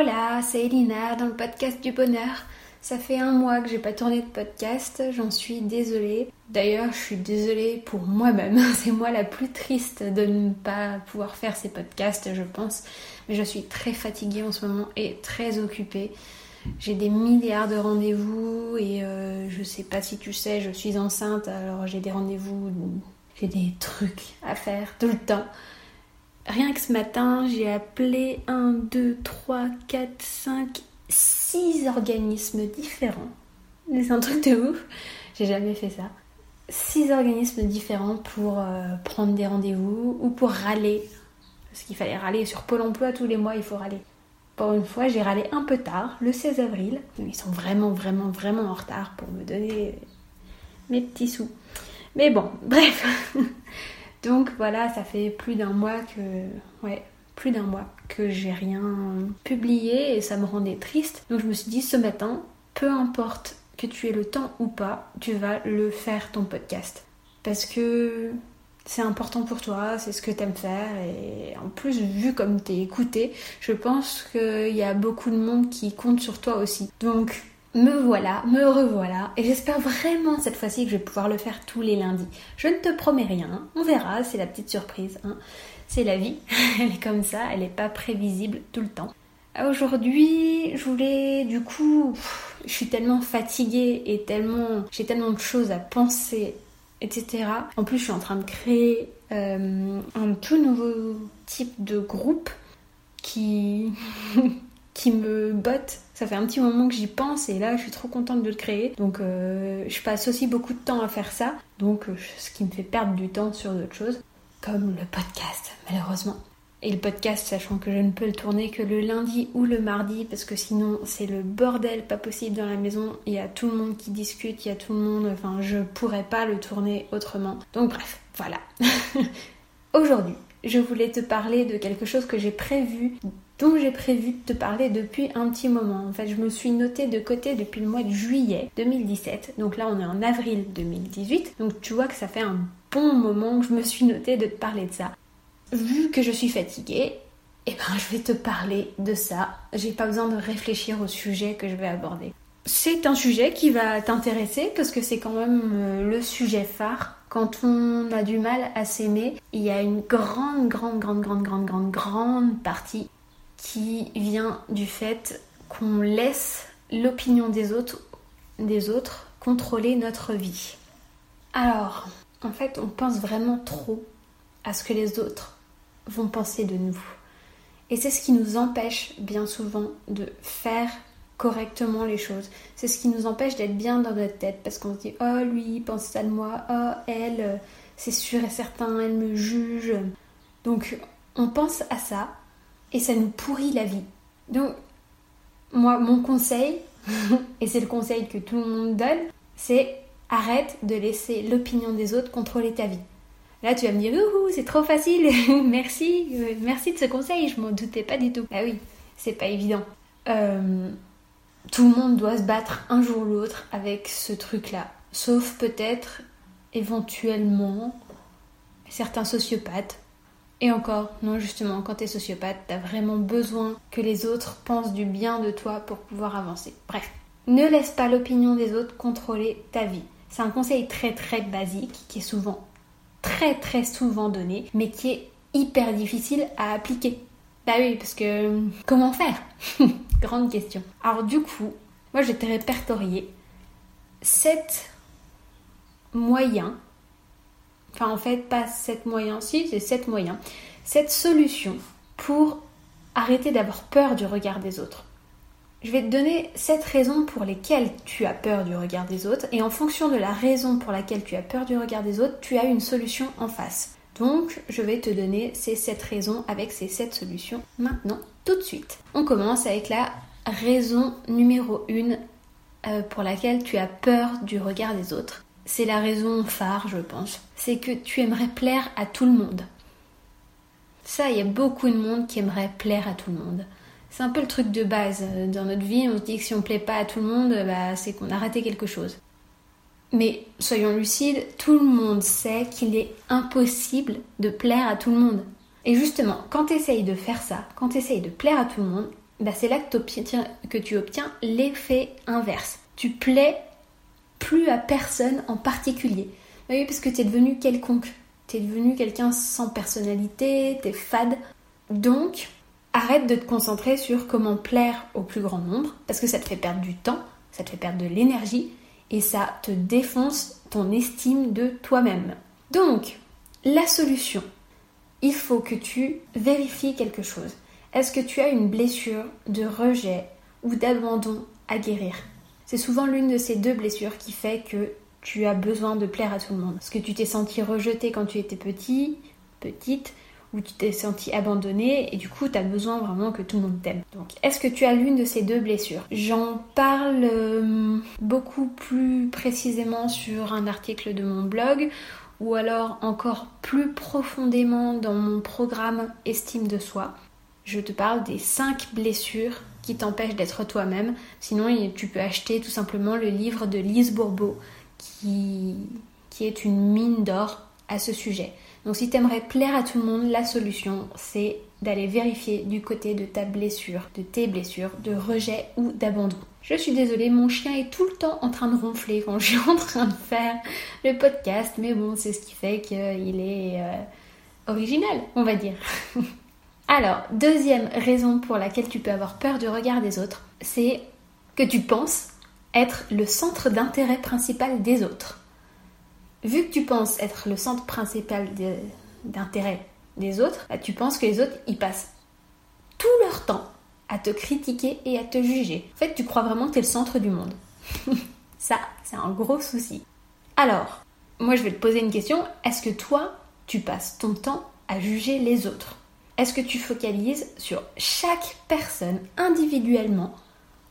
Hola, c'est Elina dans le podcast du bonheur. Ça fait un mois que j'ai pas tourné de podcast, j'en suis désolée. D'ailleurs, je suis désolée pour moi-même. C'est moi la plus triste de ne pas pouvoir faire ces podcasts, je pense. Mais je suis très fatiguée en ce moment et très occupée. J'ai des milliards de rendez-vous et euh, je sais pas si tu sais, je suis enceinte, alors j'ai des rendez-vous, j'ai des trucs à faire tout le temps. Rien que ce matin, j'ai appelé 1, 2, 3, 4, 5, 6 organismes différents. C'est un truc de ouf. J'ai jamais fait ça. 6 organismes différents pour euh, prendre des rendez-vous ou pour râler. Parce qu'il fallait râler sur Pôle emploi tous les mois, il faut râler. Pour une fois, j'ai râlé un peu tard, le 16 avril. Ils sont vraiment, vraiment, vraiment en retard pour me donner mes petits sous. Mais bon, bref. Donc voilà, ça fait plus d'un mois que. Ouais, plus d'un mois que j'ai rien publié et ça me rendait triste. Donc je me suis dit ce matin, peu importe que tu aies le temps ou pas, tu vas le faire ton podcast. Parce que c'est important pour toi, c'est ce que tu aimes faire et en plus vu comme t'es écouté, je pense qu'il y a beaucoup de monde qui compte sur toi aussi. Donc me voilà, me revoilà, et j'espère vraiment cette fois-ci que je vais pouvoir le faire tous les lundis. Je ne te promets rien, on verra, c'est la petite surprise. Hein. C'est la vie, elle est comme ça, elle n'est pas prévisible tout le temps. Aujourd'hui, je voulais, du coup, je suis tellement fatiguée et tellement, j'ai tellement de choses à penser, etc. En plus, je suis en train de créer euh, un tout nouveau type de groupe qui qui me botte. Ça fait un petit moment que j'y pense et là je suis trop contente de le créer. Donc euh, je passe aussi beaucoup de temps à faire ça. Donc euh, ce qui me fait perdre du temps sur d'autres choses. Comme le podcast, malheureusement. Et le podcast, sachant que je ne peux le tourner que le lundi ou le mardi, parce que sinon c'est le bordel pas possible dans la maison. Il y a tout le monde qui discute, il y a tout le monde. Enfin, je pourrais pas le tourner autrement. Donc bref, voilà. Aujourd'hui, je voulais te parler de quelque chose que j'ai prévu dont j'ai prévu de te parler depuis un petit moment. En fait, je me suis notée de côté depuis le mois de juillet 2017. Donc là, on est en avril 2018. Donc tu vois que ça fait un bon moment que je me suis notée de te parler de ça. Vu que je suis fatiguée, eh ben, je vais te parler de ça. J'ai pas besoin de réfléchir au sujet que je vais aborder. C'est un sujet qui va t'intéresser parce que c'est quand même euh, le sujet phare. Quand on a du mal à s'aimer, il y a une grande, grande, grande, grande, grande, grande, grande partie qui vient du fait qu'on laisse l'opinion des autres, des autres contrôler notre vie. Alors, en fait, on pense vraiment trop à ce que les autres vont penser de nous. Et c'est ce qui nous empêche bien souvent de faire correctement les choses. C'est ce qui nous empêche d'être bien dans notre tête parce qu'on se dit oh lui il pense ça de moi, oh elle c'est sûr et certain elle me juge. Donc on pense à ça et ça nous pourrit la vie. Donc, moi, mon conseil, et c'est le conseil que tout le monde donne, c'est arrête de laisser l'opinion des autres contrôler ta vie. Là, tu vas me dire, c'est trop facile, merci, euh, merci de ce conseil, je m'en doutais pas du tout. Ah oui, c'est pas évident. Euh, tout le monde doit se battre un jour ou l'autre avec ce truc-là. Sauf peut-être, éventuellement, certains sociopathes et encore, non, justement, quand t'es sociopathe, t'as vraiment besoin que les autres pensent du bien de toi pour pouvoir avancer. Bref, ne laisse pas l'opinion des autres contrôler ta vie. C'est un conseil très très basique qui est souvent très très souvent donné, mais qui est hyper difficile à appliquer. Bah oui, parce que comment faire? Grande question. Alors du coup, moi je t'ai répertorié 7 moyens Enfin, en fait, pas 7 moyens, si, c'est 7 moyens. Cette solution pour arrêter d'avoir peur du regard des autres. Je vais te donner 7 raisons pour lesquelles tu as peur du regard des autres, et en fonction de la raison pour laquelle tu as peur du regard des autres, tu as une solution en face. Donc, je vais te donner ces 7 raisons avec ces 7 solutions maintenant, tout de suite. On commence avec la raison numéro 1 euh, pour laquelle tu as peur du regard des autres c'est la raison phare, je pense. C'est que tu aimerais plaire à tout le monde. Ça, il y a beaucoup de monde qui aimerait plaire à tout le monde. C'est un peu le truc de base. Dans notre vie, on se dit que si on plaît pas à tout le monde, bah, c'est qu'on a raté quelque chose. Mais soyons lucides, tout le monde sait qu'il est impossible de plaire à tout le monde. Et justement, quand tu essayes de faire ça, quand tu essayes de plaire à tout le monde, bah c'est là que, que tu obtiens l'effet inverse. Tu plais plus à personne en particulier. Bah oui, parce que tu es devenu quelconque. Tu es devenu quelqu'un sans personnalité, tu es fade. Donc, arrête de te concentrer sur comment plaire au plus grand nombre, parce que ça te fait perdre du temps, ça te fait perdre de l'énergie, et ça te défonce ton estime de toi-même. Donc, la solution, il faut que tu vérifies quelque chose. Est-ce que tu as une blessure de rejet ou d'abandon à guérir? C'est souvent l'une de ces deux blessures qui fait que tu as besoin de plaire à tout le monde. Est-ce que tu t'es senti rejeté quand tu étais petit, petite, ou tu t'es senti abandonné et du coup tu as besoin vraiment que tout le monde t'aime. Donc est-ce que tu as l'une de ces deux blessures? J'en parle euh, beaucoup plus précisément sur un article de mon blog ou alors encore plus profondément dans mon programme Estime de soi. Je te parle des 5 blessures qui t'empêchent d'être toi-même. Sinon, tu peux acheter tout simplement le livre de Lise Bourbeau qui est une mine d'or à ce sujet. Donc si tu aimerais plaire à tout le monde, la solution c'est d'aller vérifier du côté de ta blessure, de tes blessures, de rejet ou d'abandon. Je suis désolée, mon chien est tout le temps en train de ronfler quand je suis en train de faire le podcast, mais bon, c'est ce qui fait qu'il est euh, original, on va dire. Alors, deuxième raison pour laquelle tu peux avoir peur du regard des autres, c'est que tu penses être le centre d'intérêt principal des autres. Vu que tu penses être le centre principal d'intérêt des autres, bah, tu penses que les autres, ils passent tout leur temps à te critiquer et à te juger. En fait, tu crois vraiment que tu es le centre du monde. Ça, c'est un gros souci. Alors, moi je vais te poser une question. Est-ce que toi, tu passes ton temps à juger les autres? Est-ce que tu focalises sur chaque personne individuellement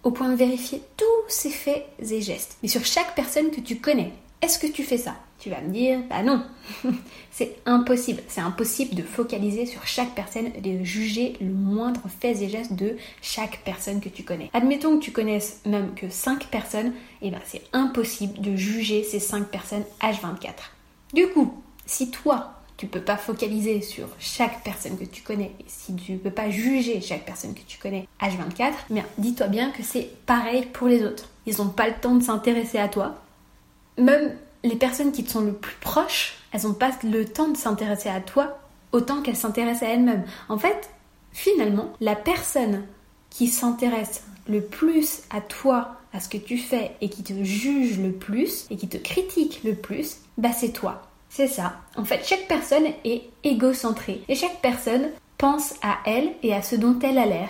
au point de vérifier tous ses faits et gestes, mais sur chaque personne que tu connais? Est-ce que tu fais ça? Tu vas me dire, bah non, c'est impossible. C'est impossible de focaliser sur chaque personne, de juger le moindre fait et geste de chaque personne que tu connais. Admettons que tu connaisses même que 5 personnes, et eh ben c'est impossible de juger ces 5 personnes H24. Du coup, si toi, tu peux pas focaliser sur chaque personne que tu connais, si tu peux pas juger chaque personne que tu connais H24, eh bien dis-toi bien que c'est pareil pour les autres. Ils n'ont pas le temps de s'intéresser à toi. Même les personnes qui te sont le plus proches, elles n'ont pas le temps de s'intéresser à toi autant qu'elles s'intéressent à elles-mêmes. En fait, finalement, la personne qui s'intéresse le plus à toi, à ce que tu fais et qui te juge le plus et qui te critique le plus, bah c'est toi. C'est ça. En fait, chaque personne est égocentrée et chaque personne pense à elle et à ce dont elle a l'air.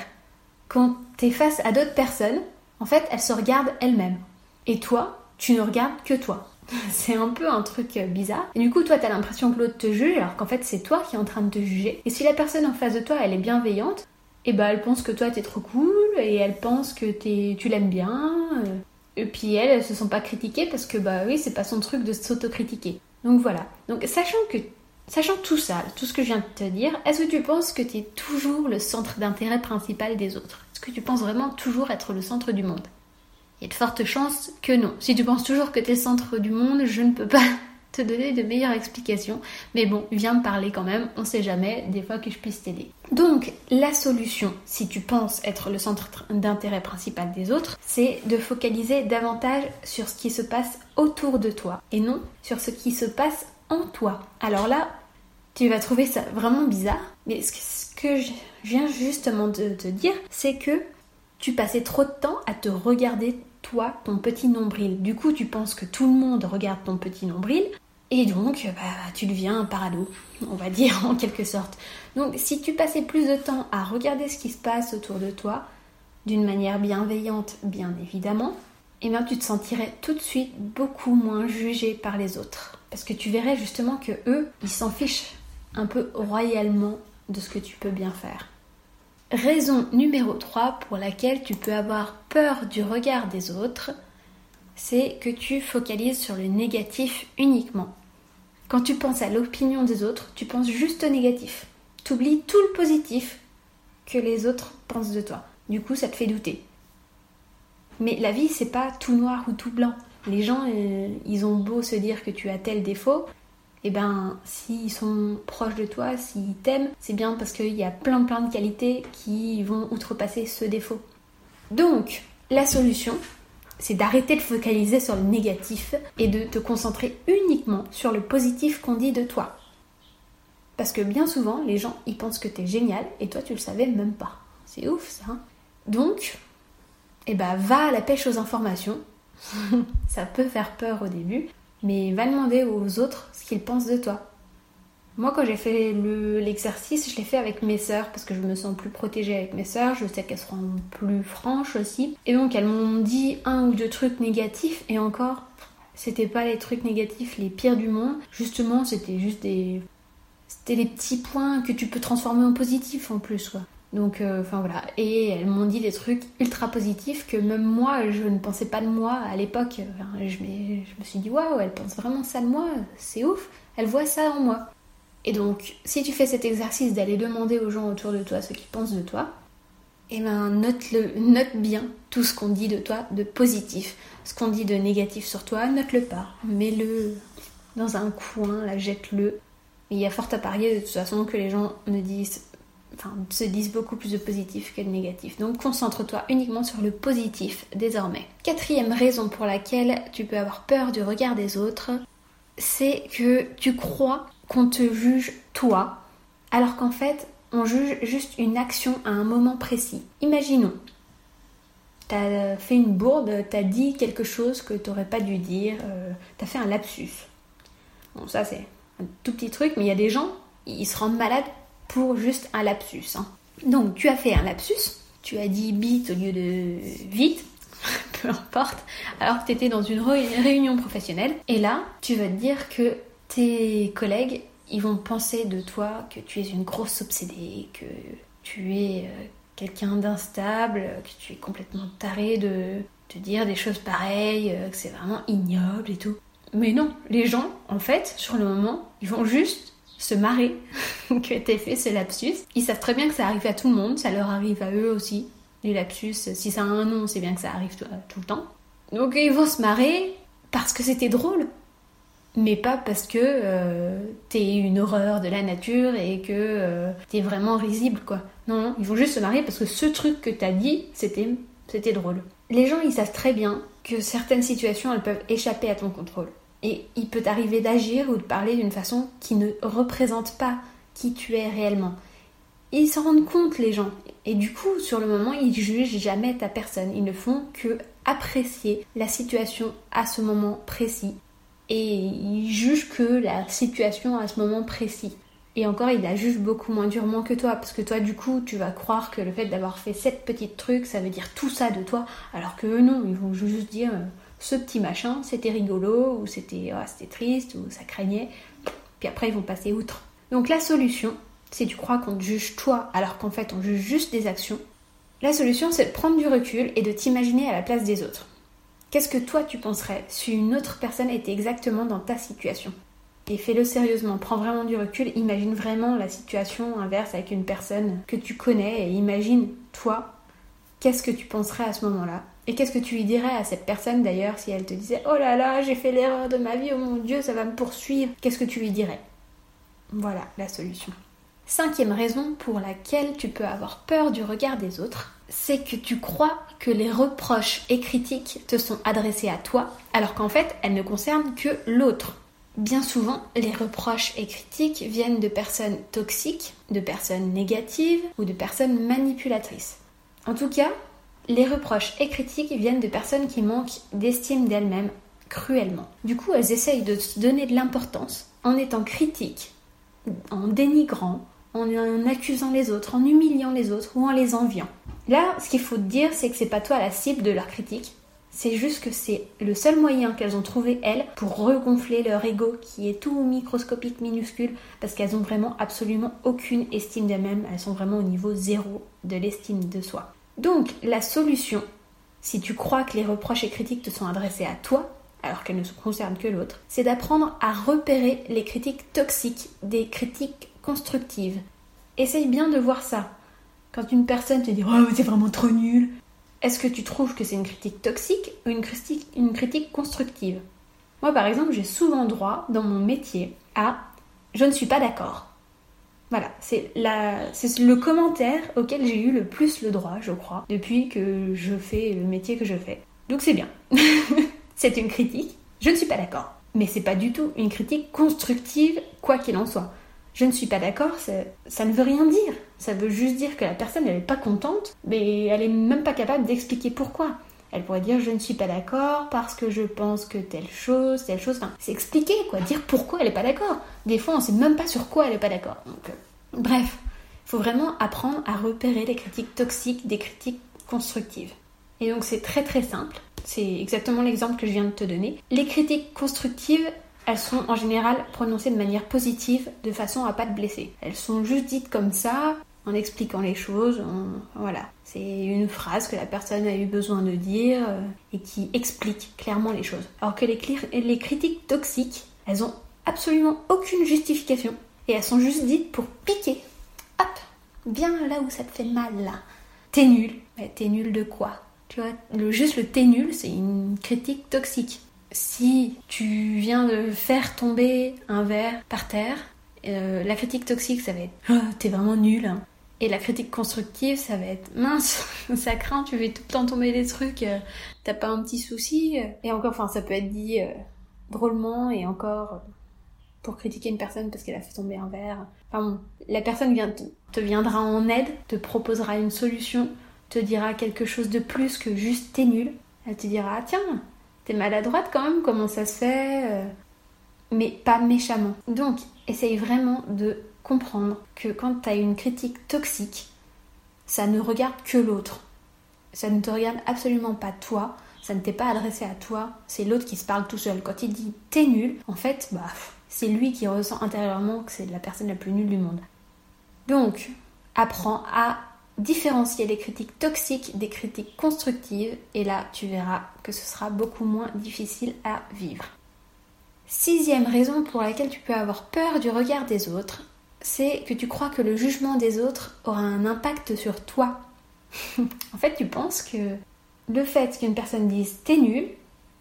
Quand tu es face à d'autres personnes, en fait, elles se regardent elles-mêmes. Et toi, tu ne regardes que toi. c'est un peu un truc bizarre. Et du coup, toi, t'as l'impression que l'autre te juge, alors qu'en fait, c'est toi qui es en train de te juger. Et si la personne en face de toi, elle est bienveillante, et eh ben, elle pense que toi, t'es trop cool, et elle pense que tu l'aimes bien. Euh. Et puis elles, elles se sont pas critiquées parce que, bah oui, c'est pas son truc de s'autocritiquer. Donc voilà. Donc, sachant que Sachant tout ça, tout ce que je viens de te dire, est-ce que tu penses que tu es toujours le centre d'intérêt principal des autres? Est-ce que tu penses vraiment toujours être le centre du monde? Il y a de fortes chances que non. Si tu penses toujours que tu es le centre du monde, je ne peux pas te donner de meilleures explications. Mais bon, viens me parler quand même, on sait jamais, des fois que je puisse t'aider. Donc, la solution, si tu penses être le centre d'intérêt principal des autres, c'est de focaliser davantage sur ce qui se passe autour de toi et non sur ce qui se passe en toi. Alors là, tu vas trouver ça vraiment bizarre, mais ce que je viens justement de te dire, c'est que tu passais trop de temps à te regarder toi, ton petit nombril. Du coup, tu penses que tout le monde regarde ton petit nombril, et donc, bah, tu deviens un parado, on va dire en quelque sorte. Donc, si tu passais plus de temps à regarder ce qui se passe autour de toi, d'une manière bienveillante, bien évidemment, eh bien, tu te sentirais tout de suite beaucoup moins jugé par les autres. Parce que tu verrais justement que eux, ils s'en fichent un peu royalement de ce que tu peux bien faire. Raison numéro 3 pour laquelle tu peux avoir peur du regard des autres, c'est que tu focalises sur le négatif uniquement. Quand tu penses à l'opinion des autres, tu penses juste au négatif. Tu oublies tout le positif que les autres pensent de toi. Du coup, ça te fait douter. Mais la vie, c'est pas tout noir ou tout blanc. Les gens, euh, ils ont beau se dire que tu as tel défaut, eh ben, s'ils sont proches de toi, s'ils t'aiment, c'est bien parce qu'il y a plein plein de qualités qui vont outrepasser ce défaut. Donc, la solution, c'est d'arrêter de focaliser sur le négatif et de te concentrer uniquement sur le positif qu'on dit de toi. Parce que bien souvent, les gens, ils pensent que t'es génial et toi, tu le savais même pas. C'est ouf, ça. Hein Donc, eh ben, va à la pêche aux informations. ça peut faire peur au début, mais va demander aux autres ce qu'ils pensent de toi. Moi, quand j'ai fait l'exercice, je l'ai fait avec mes sœurs parce que je me sens plus protégée avec mes sœurs. Je sais qu'elles seront plus franches aussi. Et donc, elles m'ont dit un ou deux trucs négatifs et encore, c'était pas les trucs négatifs les pires du monde. Justement, c'était juste des. C'était les petits points que tu peux transformer en positifs en plus, quoi. Donc, euh, enfin voilà. Et elles m'ont dit des trucs ultra positifs que même moi, je ne pensais pas de moi à l'époque. je, je, me suis dit, waouh, elle pense vraiment ça de moi, c'est ouf. Elle voit ça en moi. Et donc, si tu fais cet exercice d'aller demander aux gens autour de toi ce qu'ils pensent de toi, eh ben note-le, note bien tout ce qu'on dit de toi de positif. Ce qu'on dit de négatif sur toi, note-le pas. Mets-le dans un coin, jette-le. Il y a fort à parier de toute façon que les gens ne disent, se disent beaucoup plus de positif que de négatif. Donc concentre-toi uniquement sur le positif désormais. Quatrième raison pour laquelle tu peux avoir peur du regard des autres, c'est que tu crois qu'on te juge toi, alors qu'en fait, on juge juste une action à un moment précis. Imaginons, t'as fait une bourde, t'as dit quelque chose que t'aurais pas dû dire, euh, t'as fait un lapsus. Bon, ça c'est un tout petit truc, mais il y a des gens, ils se rendent malades pour juste un lapsus. Hein. Donc tu as fait un lapsus, tu as dit bite au lieu de vite, peu importe, alors que tu étais dans une réunion professionnelle, et là tu vas te dire que tes collègues, ils vont penser de toi que tu es une grosse obsédée, que tu es euh, quelqu'un d'instable, que tu es complètement taré de te dire des choses pareilles, euh, que c'est vraiment ignoble et tout. Mais non, les gens, en fait, sur le moment, ils vont juste se marrer que t'aies fait ce lapsus. Ils savent très bien que ça arrive à tout le monde, ça leur arrive à eux aussi. Les lapsus, si ça a un nom, c'est bien que ça arrive tout, tout le temps. Donc ils vont se marrer parce que c'était drôle mais pas parce que euh, t'es une horreur de la nature et que euh, t'es vraiment risible, quoi. Non, non, ils vont juste se marier parce que ce truc que t'as dit, c'était, c'était drôle. Les gens, ils savent très bien que certaines situations, elles peuvent échapper à ton contrôle. Et il peut t'arriver d'agir ou de parler d'une façon qui ne représente pas qui tu es réellement. Ils s'en rendent compte, les gens. Et du coup, sur le moment, ils jugent jamais ta personne. Ils ne font que apprécier la situation à ce moment précis et il juge que la situation à ce moment précis. Et encore, il la juge beaucoup moins durement que toi, parce que toi, du coup, tu vas croire que le fait d'avoir fait cette petite truc, ça veut dire tout ça de toi, alors que non, ils vont juste dire euh, ce petit machin, c'était rigolo, ou c'était oh, triste, ou ça craignait, puis après, ils vont passer outre. Donc la solution, si tu crois qu'on te juge toi, alors qu'en fait, on juge juste des actions, la solution, c'est de prendre du recul et de t'imaginer à la place des autres. Qu'est-ce que toi tu penserais si une autre personne était exactement dans ta situation? Et fais-le sérieusement, prends vraiment du recul, imagine vraiment la situation inverse avec une personne que tu connais et imagine toi, qu'est-ce que tu penserais à ce moment-là? Et qu'est-ce que tu lui dirais à cette personne d'ailleurs si elle te disait Oh là là, j'ai fait l'erreur de ma vie, oh mon Dieu, ça va me poursuivre Qu'est-ce que tu lui dirais? Voilà la solution. Cinquième raison pour laquelle tu peux avoir peur du regard des autres, c'est que tu crois que les reproches et critiques te sont adressés à toi, alors qu'en fait, elles ne concernent que l'autre. Bien souvent, les reproches et critiques viennent de personnes toxiques, de personnes négatives ou de personnes manipulatrices. En tout cas, les reproches et critiques viennent de personnes qui manquent d'estime d'elles-mêmes cruellement. Du coup, elles essayent de se donner de l'importance en étant critiques, en dénigrant, en accusant les autres, en humiliant les autres ou en les enviant. Là, ce qu'il faut dire, c'est que c'est pas toi la cible de leur critique. C'est juste que c'est le seul moyen qu'elles ont trouvé, elles, pour regonfler leur ego qui est tout microscopique, minuscule, parce qu'elles ont vraiment absolument aucune estime d'elles-mêmes. Elles sont vraiment au niveau zéro de l'estime de soi. Donc, la solution, si tu crois que les reproches et critiques te sont adressés à toi, alors qu'elles ne se concernent que l'autre, c'est d'apprendre à repérer les critiques toxiques des critiques constructives. Essaye bien de voir ça. Quand une personne te dit Oh, c'est vraiment trop nul, est-ce que tu trouves que c'est une critique toxique ou une critique constructive? Moi, par exemple, j'ai souvent droit dans mon métier à je ne suis pas d'accord. Voilà, c'est le commentaire auquel j'ai eu le plus le droit, je crois, depuis que je fais le métier que je fais. Donc c'est bien. c'est une critique. Je ne suis pas d'accord. Mais c'est pas du tout une critique constructive, quoi qu'il en soit. Je ne suis pas d'accord, ça, ne veut rien dire. Ça veut juste dire que la personne, n'est pas contente, mais elle est même pas capable d'expliquer pourquoi. Elle pourrait dire je ne suis pas d'accord parce que je pense que telle chose, telle chose. Enfin, c'est expliquer quoi, dire pourquoi elle n'est pas d'accord. Des fois, on sait même pas sur quoi elle n'est pas d'accord. Donc, euh, bref, faut vraiment apprendre à repérer les critiques toxiques des critiques constructives. Et donc, c'est très très simple. C'est exactement l'exemple que je viens de te donner. Les critiques constructives, elles sont en général prononcées de manière positive, de façon à pas te blesser. Elles sont juste dites comme ça, en expliquant les choses. Voilà, c'est une phrase que la personne a eu besoin de dire euh, et qui explique clairement les choses. Alors que les, critiques toxiques, elles ont absolument aucune justification et elles sont juste dites pour piquer. Hop, bien là où ça te fait mal là. T'es nul. Mais t'es nul de quoi? Tu vois, le, juste le t'es nul, c'est une critique toxique. Si tu viens de faire tomber un verre par terre, euh, la critique toxique, ça va être oh, t'es vraiment nul. Hein. Et la critique constructive, ça va être mince, ça craint, tu fais tout le temps tomber des trucs, euh, t'as pas un petit souci. Et encore, enfin, ça peut être dit euh, drôlement et encore pour critiquer une personne parce qu'elle a fait tomber un verre. Enfin bon, la personne vient, te viendra en aide, te proposera une solution, te dira quelque chose de plus que juste t'es nul. Elle te dira, ah, tiens, t'es maladroite quand même, comment ça se fait Mais pas méchamment. Donc, essaye vraiment de comprendre que quand tu as une critique toxique, ça ne regarde que l'autre. Ça ne te regarde absolument pas toi, ça ne t'est pas adressé à toi, c'est l'autre qui se parle tout seul. Quand il dit t'es nul, en fait, bah, c'est lui qui ressent intérieurement que c'est la personne la plus nulle du monde. Donc, apprends à différencier les critiques toxiques des critiques constructives et là, tu verras que ce sera beaucoup moins difficile à vivre. Sixième raison pour laquelle tu peux avoir peur du regard des autres, c'est que tu crois que le jugement des autres aura un impact sur toi. en fait, tu penses que le fait qu'une personne dise t'es nul,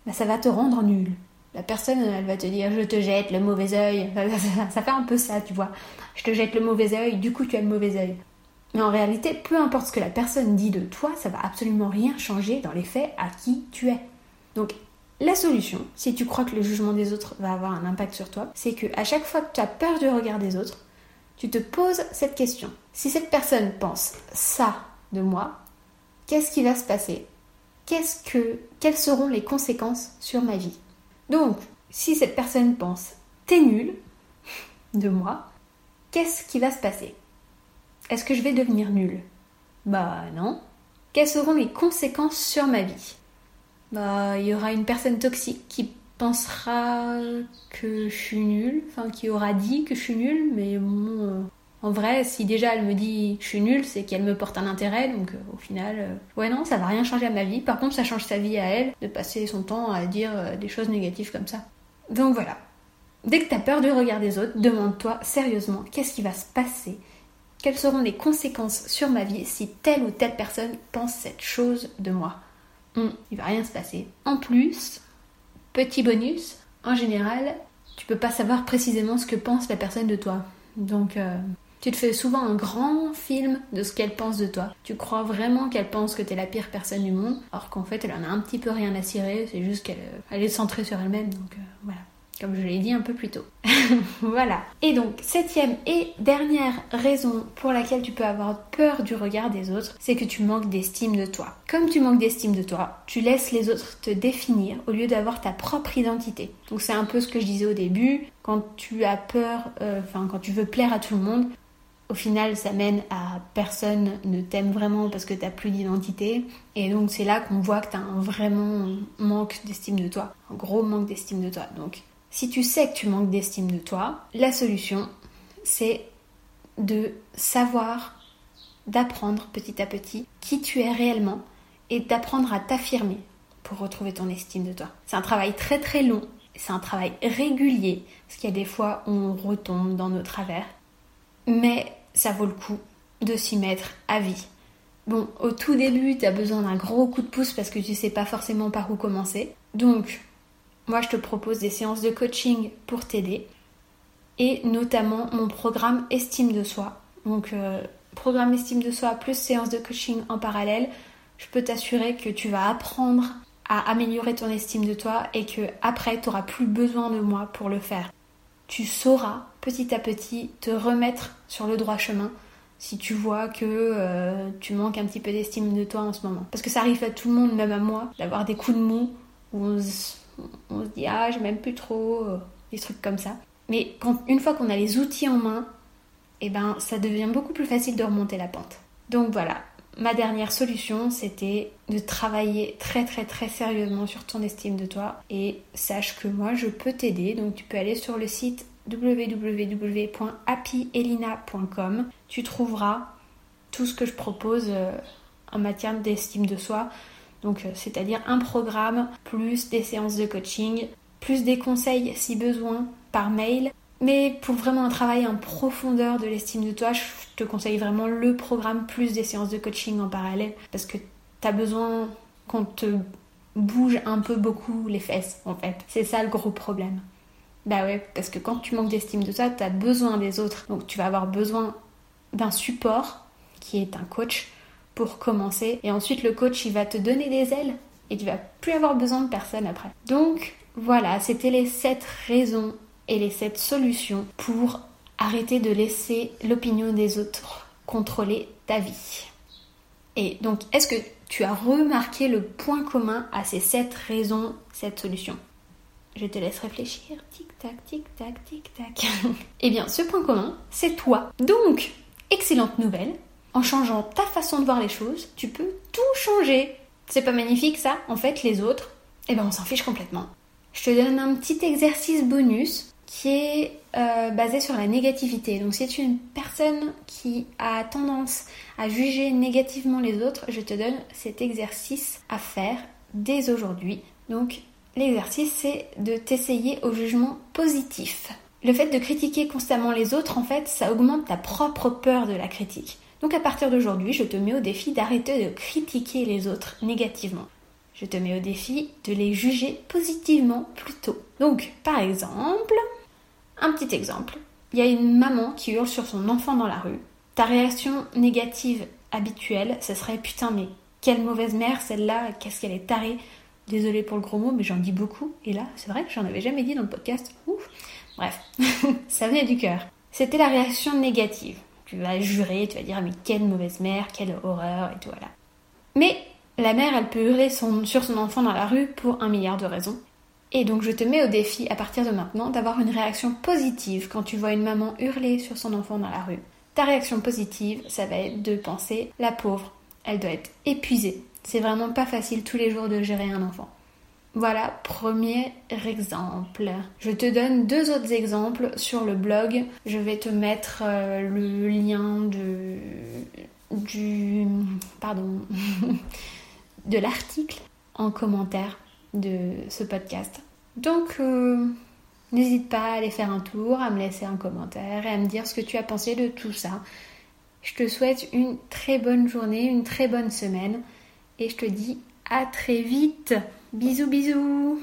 bah, ça va te rendre nul. La personne, elle va te dire je te jette le mauvais œil. Ça fait un peu ça, tu vois. Je te jette le mauvais œil, du coup tu as le mauvais œil. Mais en réalité, peu importe ce que la personne dit de toi, ça va absolument rien changer dans les faits à qui tu es. Donc la solution, si tu crois que le jugement des autres va avoir un impact sur toi, c'est que à chaque fois que tu as peur du regard des autres, tu te poses cette question. Si cette personne pense ça de moi, qu'est-ce qui va se passer? Quelles seront les conséquences sur ma vie? Donc, si cette personne pense t'es nul de moi, qu'est-ce qui va se passer? Est-ce que je vais devenir nul? Bah non. Quelles seront les conséquences sur ma vie? Bah, il y aura une personne toxique qui pensera que je suis nulle, enfin qui aura dit que je suis nulle, mais bon, euh, en vrai, si déjà elle me dit que je suis nulle, c'est qu'elle me porte un intérêt, donc euh, au final, euh, ouais non, ça va rien changer à ma vie. Par contre, ça change sa vie à elle de passer son temps à dire des choses négatives comme ça. Donc voilà. Dès que tu as peur du regard des autres, demande-toi sérieusement qu'est-ce qui va se passer? Quelles seront les conséquences sur ma vie si telle ou telle personne pense cette chose de moi? Hmm, il va rien se passer. En plus, petit bonus, en général, tu peux pas savoir précisément ce que pense la personne de toi. Donc, euh, tu te fais souvent un grand film de ce qu'elle pense de toi. Tu crois vraiment qu'elle pense que t'es la pire personne du monde, alors qu'en fait, elle en a un petit peu rien à cirer, c'est juste qu'elle euh, est centrée sur elle-même. Donc, euh, voilà comme je l'ai dit un peu plus tôt. voilà. Et donc, septième et dernière raison pour laquelle tu peux avoir peur du regard des autres, c'est que tu manques d'estime de toi. Comme tu manques d'estime de toi, tu laisses les autres te définir au lieu d'avoir ta propre identité. Donc c'est un peu ce que je disais au début, quand tu as peur, euh, enfin quand tu veux plaire à tout le monde, au final, ça mène à personne ne t'aime vraiment parce que tu n'as plus d'identité. Et donc, c'est là qu'on voit que tu as un vraiment manque d'estime de toi. Un gros manque d'estime de toi. Donc, si tu sais que tu manques d'estime de toi, la solution, c'est de savoir, d'apprendre petit à petit qui tu es réellement et d'apprendre à t'affirmer pour retrouver ton estime de toi. C'est un travail très très long, c'est un travail régulier, parce qu'il y a des fois où on retombe dans nos travers, mais ça vaut le coup de s'y mettre à vie. Bon, au tout début, tu as besoin d'un gros coup de pouce parce que tu sais pas forcément par où commencer. Donc, moi je te propose des séances de coaching pour t'aider et notamment mon programme Estime de soi. Donc euh, programme Estime de soi plus séance de coaching en parallèle, je peux t'assurer que tu vas apprendre à améliorer ton estime de toi et que après tu n'auras plus besoin de moi pour le faire. Tu sauras petit à petit te remettre sur le droit chemin si tu vois que euh, tu manques un petit peu d'estime de toi en ce moment. Parce que ça arrive à tout le monde, même à moi, d'avoir des coups de mou où on dit ah je m'aime plus trop, euh, des trucs comme ça. Mais quand, une fois qu'on a les outils en main, eh ben ça devient beaucoup plus facile de remonter la pente. Donc voilà, ma dernière solution, c'était de travailler très très très sérieusement sur ton estime de toi et sache que moi je peux t'aider. Donc tu peux aller sur le site www.happyelina.com. Tu trouveras tout ce que je propose euh, en matière d'estime de soi. Donc euh, c'est-à-dire un programme plus des séances de coaching, plus des conseils si besoin par mail. Mais pour vraiment un travail en profondeur de l'estime de toi, je te conseille vraiment le programme plus des séances de coaching en parallèle parce que tu as besoin qu'on te bouge un peu beaucoup les fesses en fait. C'est ça le gros problème. Bah ouais, parce que quand tu manques d'estime de toi, tu as besoin des autres. Donc tu vas avoir besoin d'un support qui est un coach pour commencer. Et ensuite le coach il va te donner des ailes et tu vas plus avoir besoin de personne après. Donc voilà, c'était les 7 raisons et les 7 solutions pour arrêter de laisser l'opinion des autres contrôler ta vie. Et donc, est-ce que tu as remarqué le point commun à ces 7 raisons, cette solution Je te laisse réfléchir. Tic-tac, tic-tac, tic-tac. eh bien, ce point commun, c'est toi. Donc, excellente nouvelle. En changeant ta façon de voir les choses, tu peux tout changer. C'est pas magnifique ça? En fait, les autres, eh ben on s'en fiche complètement. Je te donne un petit exercice bonus qui est euh, basé sur la négativité. Donc si tu es une personne qui a tendance à juger négativement les autres, je te donne cet exercice à faire dès aujourd'hui. Donc l'exercice c'est de t'essayer au jugement positif. Le fait de critiquer constamment les autres, en fait, ça augmente ta propre peur de la critique. Donc à partir d'aujourd'hui, je te mets au défi d'arrêter de critiquer les autres négativement. Je te mets au défi de les juger positivement plutôt. Donc, par exemple, un petit exemple. Il y a une maman qui hurle sur son enfant dans la rue. Ta réaction négative habituelle, ce serait putain mais quelle mauvaise mère celle-là, qu'est-ce qu'elle est tarée. Désolée pour le gros mot, mais j'en dis beaucoup. Et là, c'est vrai que j'en avais jamais dit dans le podcast. Ouf. Bref, ça venait du cœur. C'était la réaction négative. Tu vas jurer, tu vas dire mais quelle mauvaise mère, quelle horreur et tout voilà. Mais la mère, elle peut hurler sur son enfant dans la rue pour un milliard de raisons. Et donc je te mets au défi à partir de maintenant d'avoir une réaction positive quand tu vois une maman hurler sur son enfant dans la rue. Ta réaction positive, ça va être de penser la pauvre, elle doit être épuisée. C'est vraiment pas facile tous les jours de gérer un enfant. Voilà, premier exemple. Je te donne deux autres exemples sur le blog. Je vais te mettre euh, le lien de l'article en commentaire de ce podcast. Donc, euh, n'hésite pas à aller faire un tour, à me laisser un commentaire et à me dire ce que tu as pensé de tout ça. Je te souhaite une très bonne journée, une très bonne semaine et je te dis à très vite. Bisous bisous